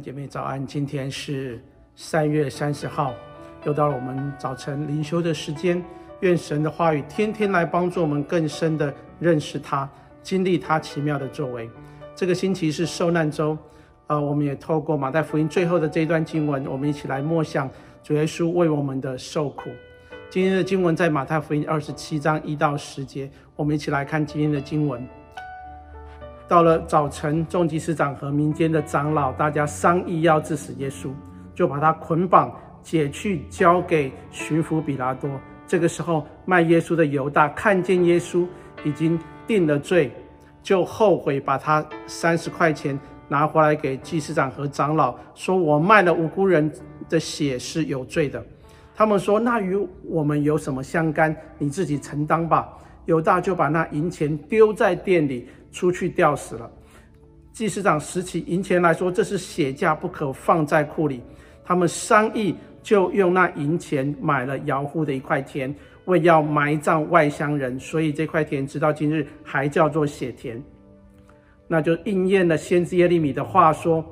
姐妹早安，今天是三月三十号，又到了我们早晨灵修的时间。愿神的话语天天来帮助我们更深的认识他，经历他奇妙的作为。这个星期是受难周，呃，我们也透过马太福音最后的这一段经文，我们一起来默想主耶稣为我们的受苦。今天的经文在马太福音二十七章一到十节，我们一起来看今天的经文。到了早晨，众祭司长和民间的长老，大家商议要治死耶稣，就把他捆绑解去，交给巡抚比拉多。这个时候，卖耶稣的犹大看见耶稣已经定了罪，就后悔，把他三十块钱拿回来给祭司长和长老，说：“我卖了无辜人的血是有罪的。”他们说：“那与我们有什么相干？你自己承担吧。”犹大就把那银钱丢在店里。出去吊死了。祭司长拾起银钱来说：“这是血价，不可放在库里。”他们商议，就用那银钱买了窑户的一块田，为要埋葬外乡人，所以这块田直到今日还叫做血田。那就应验了先知耶利米的话说：“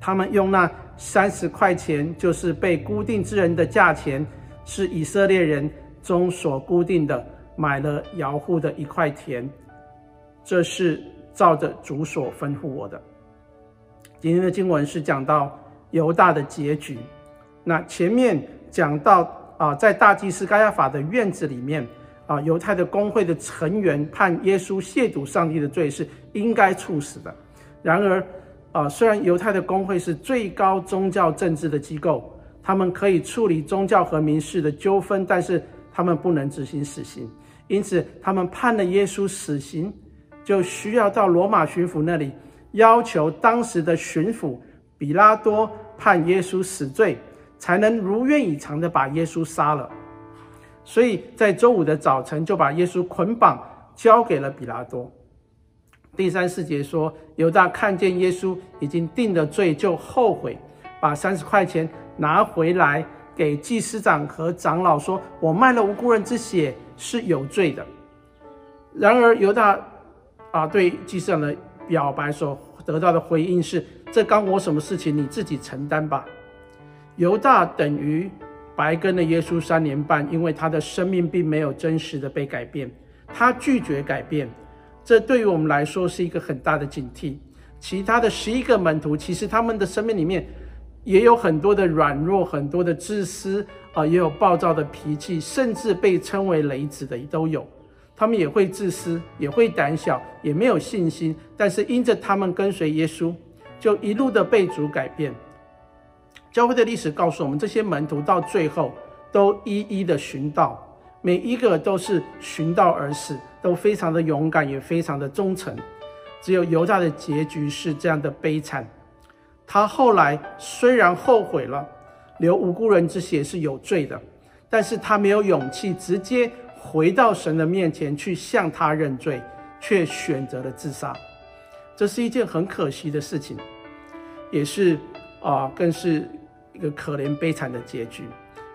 他们用那三十块钱，就是被固定之人的价钱，是以色列人中所固定的，买了窑户的一块田。”这是照着主所吩咐我的。今天的经文是讲到犹大的结局。那前面讲到啊，在大祭司该亚法的院子里面啊，犹太的公会的成员判耶稣亵渎上帝的罪是应该处死的。然而啊，虽然犹太的公会是最高宗教政治的机构，他们可以处理宗教和民事的纠纷，但是他们不能执行死刑。因此，他们判了耶稣死刑。就需要到罗马巡抚那里，要求当时的巡抚比拉多判耶稣死罪，才能如愿以偿的把耶稣杀了。所以在周五的早晨，就把耶稣捆绑交给了比拉多。第三四节说，犹大看见耶稣已经定了罪，就后悔，把三十块钱拿回来给祭司长和长老说：“我卖了无辜人之血是有罪的。”然而犹大。啊，对祭司长的表白所得到的回应是：这干我什么事情？你自己承担吧。犹大等于白跟了耶稣三年半，因为他的生命并没有真实的被改变，他拒绝改变。这对于我们来说是一个很大的警惕。其他的十一个门徒，其实他们的生命里面也有很多的软弱，很多的自私啊，也有暴躁的脾气，甚至被称为雷子的都有。他们也会自私，也会胆小，也没有信心。但是因着他们跟随耶稣，就一路的被主改变。教会的历史告诉我们，这些门徒到最后都一一的寻道，每一个都是寻道而死，都非常的勇敢，也非常的忠诚。只有犹大的结局是这样的悲惨。他后来虽然后悔了，流无辜人之血是有罪的，但是他没有勇气直接。回到神的面前去向他认罪，却选择了自杀，这是一件很可惜的事情，也是啊，更是一个可怜悲惨的结局。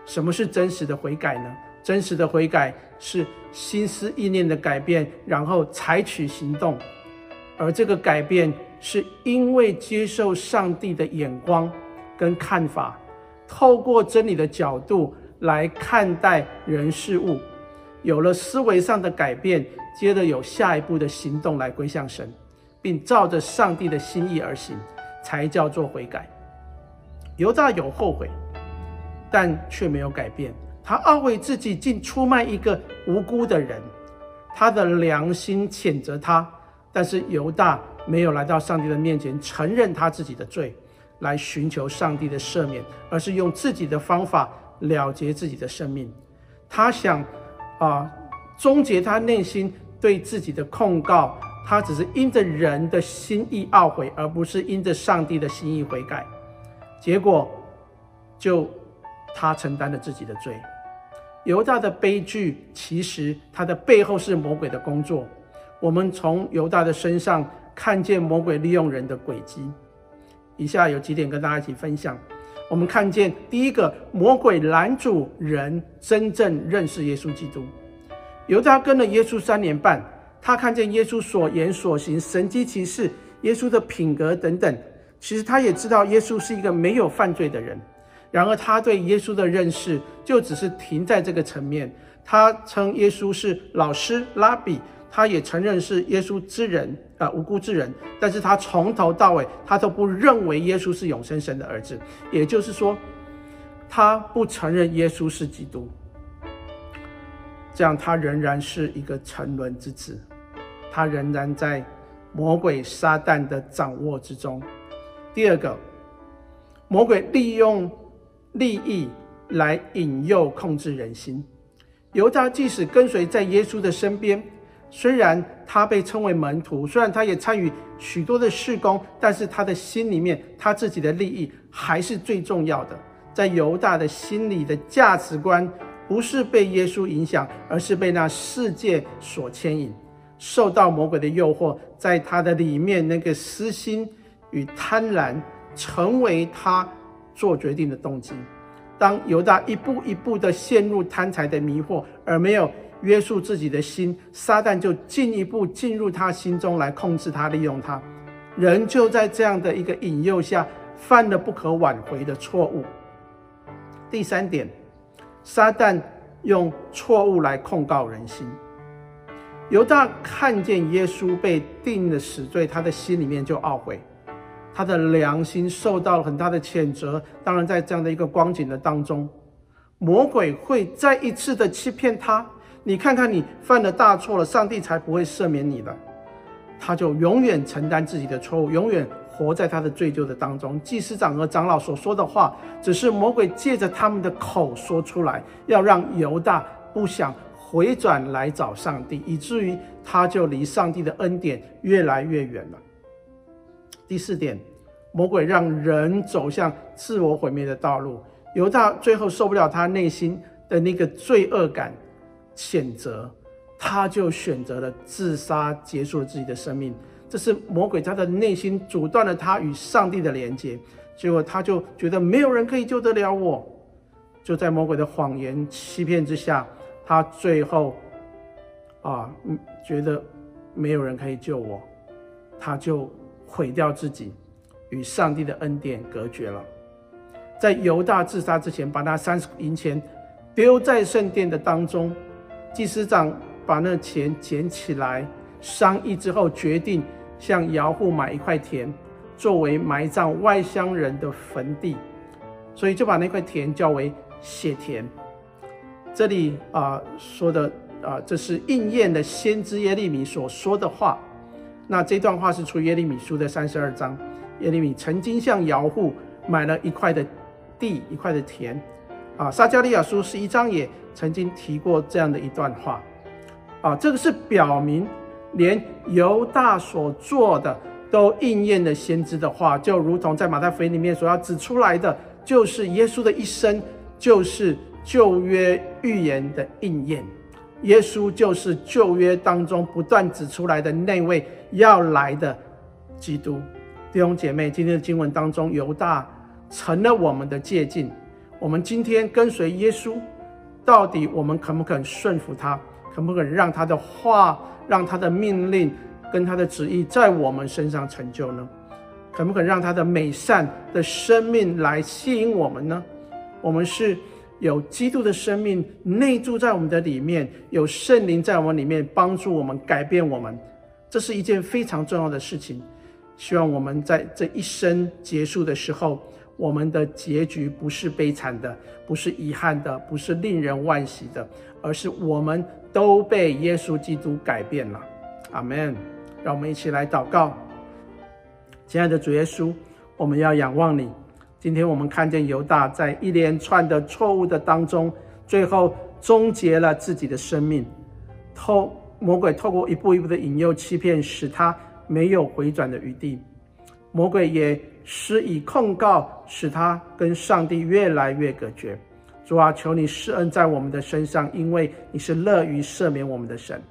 什么是真实的悔改呢？真实的悔改是心思意念的改变，然后采取行动，而这个改变是因为接受上帝的眼光跟看法，透过真理的角度来看待人事物。有了思维上的改变，接着有下一步的行动来归向神，并照着上帝的心意而行，才叫做悔改。犹大有后悔，但却没有改变。他懊悔自己竟出卖一个无辜的人，他的良心谴责他。但是犹大没有来到上帝的面前承认他自己的罪，来寻求上帝的赦免，而是用自己的方法了结自己的生命。他想。啊，终结他内心对自己的控告，他只是因着人的心意懊悔，而不是因着上帝的心意悔改。结果，就他承担了自己的罪。犹大的悲剧，其实他的背后是魔鬼的工作。我们从犹大的身上看见魔鬼利用人的诡计。以下有几点跟大家一起分享。我们看见第一个，魔鬼拦阻人真正认识耶稣基督。犹大跟了耶稣三年半，他看见耶稣所言所行、神迹奇事、耶稣的品格等等，其实他也知道耶稣是一个没有犯罪的人，然而他对耶稣的认识就只是停在这个层面。他称耶稣是老师拉比，他也承认是耶稣之人啊、无辜之人。但是他从头到尾，他都不认为耶稣是永生神的儿子，也就是说，他不承认耶稣是基督。这样，他仍然是一个沉沦之子，他仍然在魔鬼撒旦的掌握之中。第二个，魔鬼利用利益来引诱控制人心。犹大即使跟随在耶稣的身边，虽然他被称为门徒，虽然他也参与许多的事工，但是他的心里面，他自己的利益还是最重要的。在犹大的心里的价值观，不是被耶稣影响，而是被那世界所牵引，受到魔鬼的诱惑，在他的里面那个私心。与贪婪成为他做决定的动机。当犹大一步一步的陷入贪财的迷惑，而没有约束自己的心，撒旦就进一步进入他心中来控制他、利用他。人就在这样的一个引诱下，犯了不可挽回的错误。第三点，撒旦用错误来控告人心。犹大看见耶稣被定了死罪，他的心里面就懊悔。他的良心受到了很大的谴责。当然，在这样的一个光景的当中，魔鬼会再一次的欺骗他。你看看，你犯了大错了，上帝才不会赦免你的。他就永远承担自己的错误，永远活在他的罪疚的当中。祭司长和长老所说的话，只是魔鬼借着他们的口说出来，要让犹大不想回转来找上帝，以至于他就离上帝的恩典越来越远了。第四点，魔鬼让人走向自我毁灭的道路。犹大最后受不了他内心的那个罪恶感、谴责，他就选择了自杀，结束了自己的生命。这是魔鬼他的内心阻断了他与上帝的连接。结果他就觉得没有人可以救得了我，就在魔鬼的谎言欺骗之下，他最后啊，觉得没有人可以救我，他就。毁掉自己，与上帝的恩典隔绝了。在犹大自杀之前，把那三十银钱丢在圣殿的当中。祭司长把那钱捡起来，商议之后，决定向姚户买一块田，作为埋葬外乡人的坟地。所以就把那块田叫为血田。这里啊、说的啊、这是应验了先知耶利米所说的话。那这段话是出耶利米书的三十二章。耶利米曾经向姚户买了一块的地，一块的田。啊，撒迦利亚书十一章也曾经提过这样的一段话。啊，这个是表明连犹大所做的都应验了先知的话，就如同在马太福音里面所要指出来的，就是耶稣的一生就是旧约预言的应验。耶稣就是旧约当中不断指出来的那位要来的基督。弟兄姐妹，今天的经文当中，犹大成了我们的借鉴。我们今天跟随耶稣，到底我们肯不肯顺服他？肯不肯让他的话、让他的命令跟他的旨意在我们身上成就呢？肯不肯让他的美善的生命来吸引我们呢？我们是。有基督的生命内住在我们的里面，有圣灵在我们里面帮助我们改变我们，这是一件非常重要的事情。希望我们在这一生结束的时候，我们的结局不是悲惨的，不是遗憾的，不是令人惋惜的，而是我们都被耶稣基督改变了。阿门。让我们一起来祷告，亲爱的主耶稣，我们要仰望你。今天我们看见犹大在一连串的错误的当中，最后终结了自己的生命。透魔鬼透过一步一步的引诱欺骗，使他没有回转的余地。魔鬼也施以控告，使他跟上帝越来越隔绝。主啊，求你施恩在我们的身上，因为你是乐于赦免我们的神。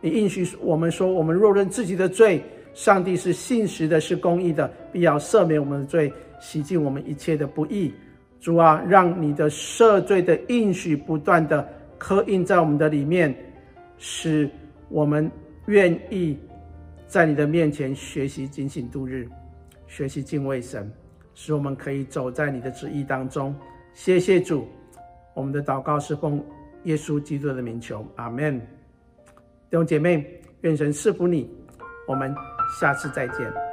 你应许我们说，我们若认自己的罪，上帝是信实的，是公义的，必要赦免我们的罪。洗净我们一切的不义，主啊，让你的赦罪的应许不断的刻印在我们的里面，使我们愿意在你的面前学习警醒度日，学习敬畏神，使我们可以走在你的旨意当中。谢谢主，我们的祷告是奉耶稣基督的名求，阿门。弟兄姐妹，愿神赐福你，我们下次再见。